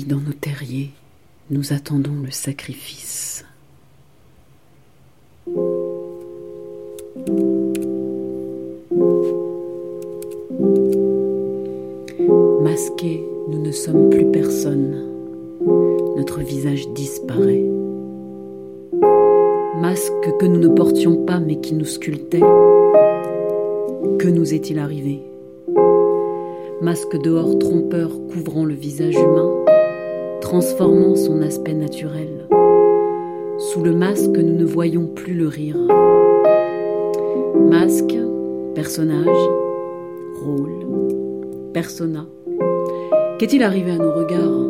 Dans nos terriers, nous attendons le sacrifice. Masqués, nous ne sommes plus personne. Notre visage disparaît. Masque que nous ne portions pas mais qui nous sculptait. Que nous est-il arrivé? Masque dehors trompeur couvrant le visage humain transformant son aspect naturel. Sous le masque, nous ne voyons plus le rire. Masque, personnage, rôle, persona. Qu'est-il arrivé à nos regards,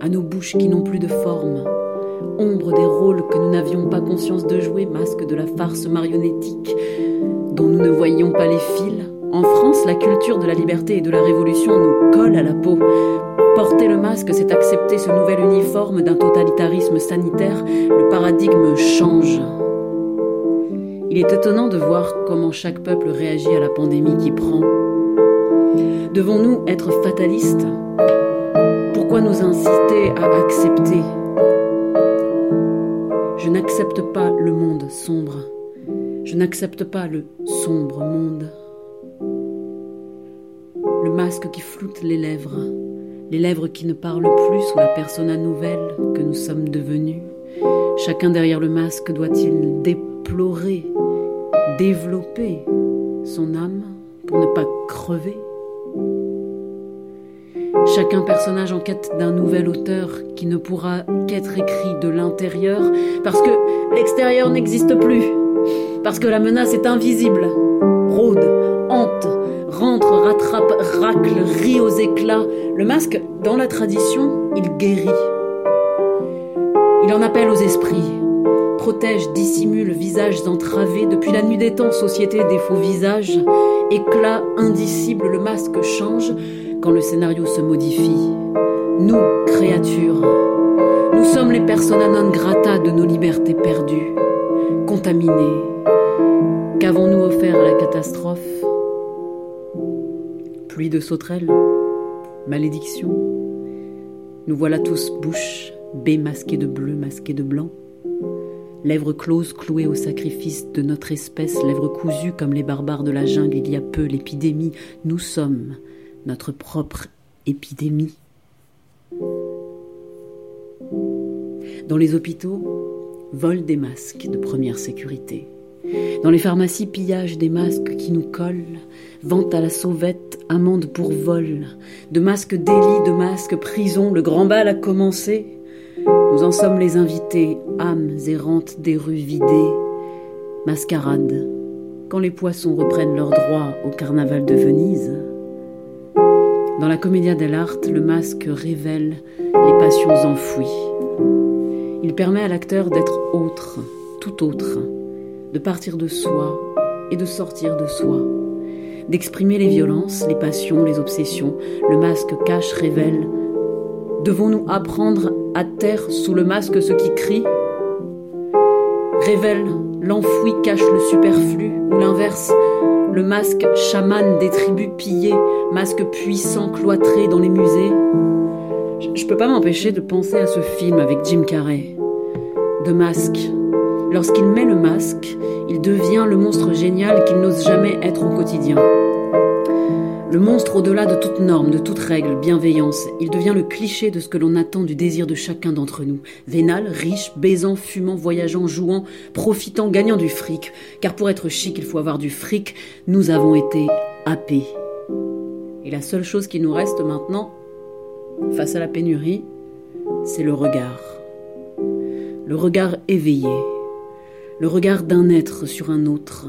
à nos bouches qui n'ont plus de forme, ombre des rôles que nous n'avions pas conscience de jouer, masque de la farce marionnettique dont nous ne voyions pas les fils En France, la culture de la liberté et de la révolution nous colle à la peau Porter le masque, c'est accepter ce nouvel uniforme d'un totalitarisme sanitaire. Le paradigme change. Il est étonnant de voir comment chaque peuple réagit à la pandémie qui prend. Devons-nous être fatalistes? Pourquoi nous inciter à accepter? Je n'accepte pas le monde sombre. Je n'accepte pas le sombre monde. Le masque qui floute les lèvres les lèvres qui ne parlent plus sous la persona nouvelle que nous sommes devenus. Chacun derrière le masque doit-il déplorer, développer son âme pour ne pas crever? Chacun personnage en quête d'un nouvel auteur qui ne pourra qu'être écrit de l'intérieur parce que l'extérieur n'existe plus, parce que la menace est invisible, rôde, hante, rentre, rattrape, racle, rit aux éclats. Le masque, dans la tradition, il guérit. Il en appelle aux esprits, protège, dissimule visages entravés. Depuis la nuit des temps, société des faux visages, éclat indicible, le masque change quand le scénario se modifie. Nous, créatures, nous sommes les personas non grata de nos libertés perdues, contaminées. Qu'avons-nous offert à la catastrophe? Pluie de sauterelles, malédiction. Nous voilà tous bouche baies masquées de bleu, masquées de blanc. Lèvres closes clouées au sacrifice de notre espèce, lèvres cousues comme les barbares de la jungle il y a peu, l'épidémie. Nous sommes notre propre épidémie. Dans les hôpitaux, vol des masques de première sécurité. Dans les pharmacies, pillage des masques qui nous collent, vente à la sauvette, amende pour vol, de masques délit, de masques prison, le grand bal a commencé. Nous en sommes les invités, âmes errantes des rues vidées, mascarade, quand les poissons reprennent leurs droits au carnaval de Venise. Dans la Commedia dell'arte, le masque révèle les passions enfouies. Il permet à l'acteur d'être autre, tout autre de partir de soi et de sortir de soi, d'exprimer les violences, les passions, les obsessions. Le masque cache, révèle. Devons-nous apprendre à taire sous le masque ce qui crie? Révèle, l'enfoui cache le superflu, ou l'inverse, le masque chaman des tribus pillées, masque puissant cloîtré dans les musées. Je, je peux pas m'empêcher de penser à ce film avec Jim Carrey. De masque, Lorsqu'il met le masque, il devient le monstre génial qu'il n'ose jamais être au quotidien. Le monstre au-delà de toute norme, de toute règle, bienveillance, il devient le cliché de ce que l'on attend du désir de chacun d'entre nous. Vénal, riche, baisant, fumant, voyageant, jouant, profitant, gagnant du fric. Car pour être chic, il faut avoir du fric. Nous avons été happés. Et la seule chose qui nous reste maintenant, face à la pénurie, c'est le regard. Le regard éveillé, le regard d'un être sur un autre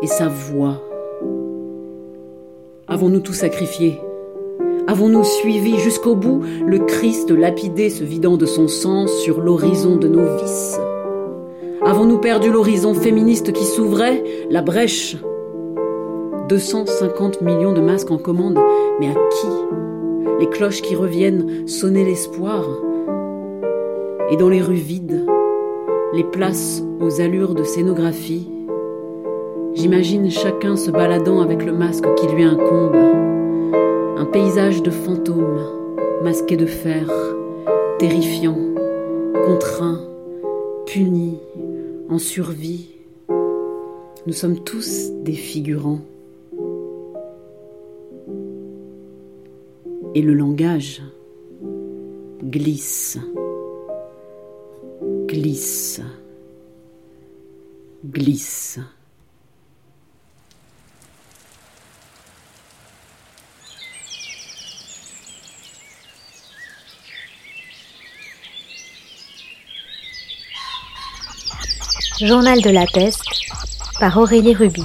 et sa voix. Avons-nous tout sacrifié? Avons-nous suivi jusqu'au bout le Christ lapidé se vidant de son sang sur l'horizon de nos vices? Avons-nous perdu l'horizon féministe qui s'ouvrait, la brèche. 250 millions de masques en commande, mais à qui? Les cloches qui reviennent sonner l'espoir. Et dans les rues vides, les places aux allures de scénographie, j'imagine chacun se baladant avec le masque qui lui incombe. Un paysage de fantômes, masqué de fer, terrifiant, contraint, puni, en survie. Nous sommes tous des figurants. Et le langage glisse, glisse, glisse. Journal de la peste par Aurélie Ruby.